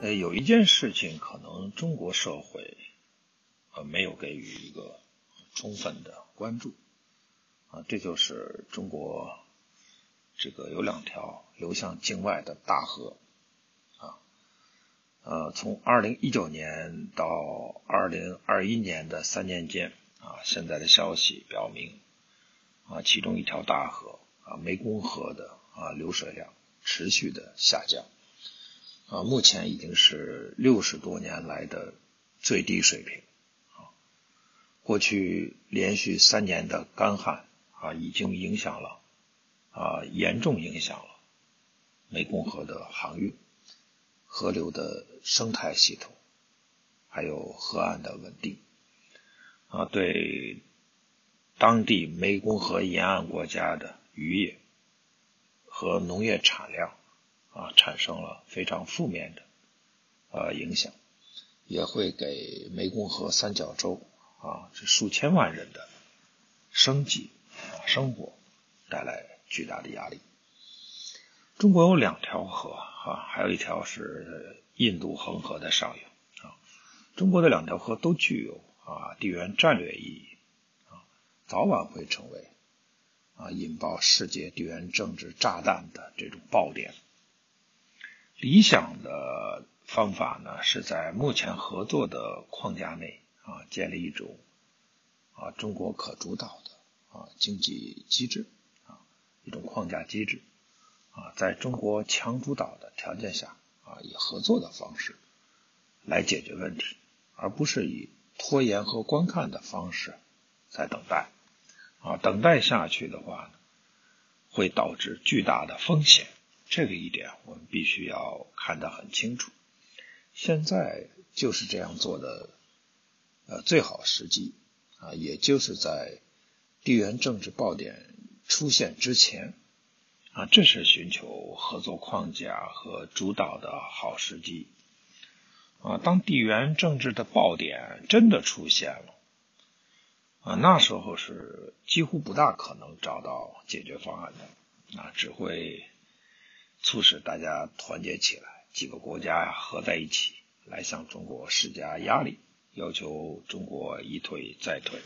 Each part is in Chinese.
呃，有一件事情可能中国社会呃没有给予一个充分的关注。啊，这就是中国这个有两条流向境外的大河，呃，从二零一九年到二零二一年的三年间啊，现在的消息表明啊，其中一条大河啊湄公河的啊流水量持续的下降。啊，目前已经是六十多年来的最低水平。啊，过去连续三年的干旱啊，已经影响了啊，严重影响了湄公河的航运、河流的生态系统，还有河岸的稳定。啊，对当地湄公河沿岸国家的渔业和农业产量。啊，产生了非常负面的呃影响，也会给湄公河三角洲啊这数千万人的生计生活带来巨大的压力。中国有两条河啊，还有一条是印度恒河的上游啊。中国的两条河都具有啊地缘战略意义啊，早晚会成为啊引爆世界地缘政治炸弹的这种爆点。理想的方法呢，是在目前合作的框架内啊，建立一种啊中国可主导的啊经济机制啊一种框架机制啊，在中国强主导的条件下啊，以合作的方式来解决问题，而不是以拖延和观看的方式在等待啊，等待下去的话呢，会导致巨大的风险。这个一点我们必须要看得很清楚。现在就是这样做的，呃，最好时机啊，也就是在地缘政治爆点出现之前这是寻求合作框架和主导的好时机啊。当地缘政治的爆点真的出现了啊，那时候是几乎不大可能找到解决方案的啊，只会。促使大家团结起来，几个国家呀合在一起，来向中国施加压力，要求中国一退再退。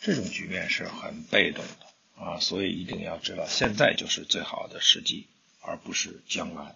这种局面是很被动的啊，所以一定要知道，现在就是最好的时机，而不是将来。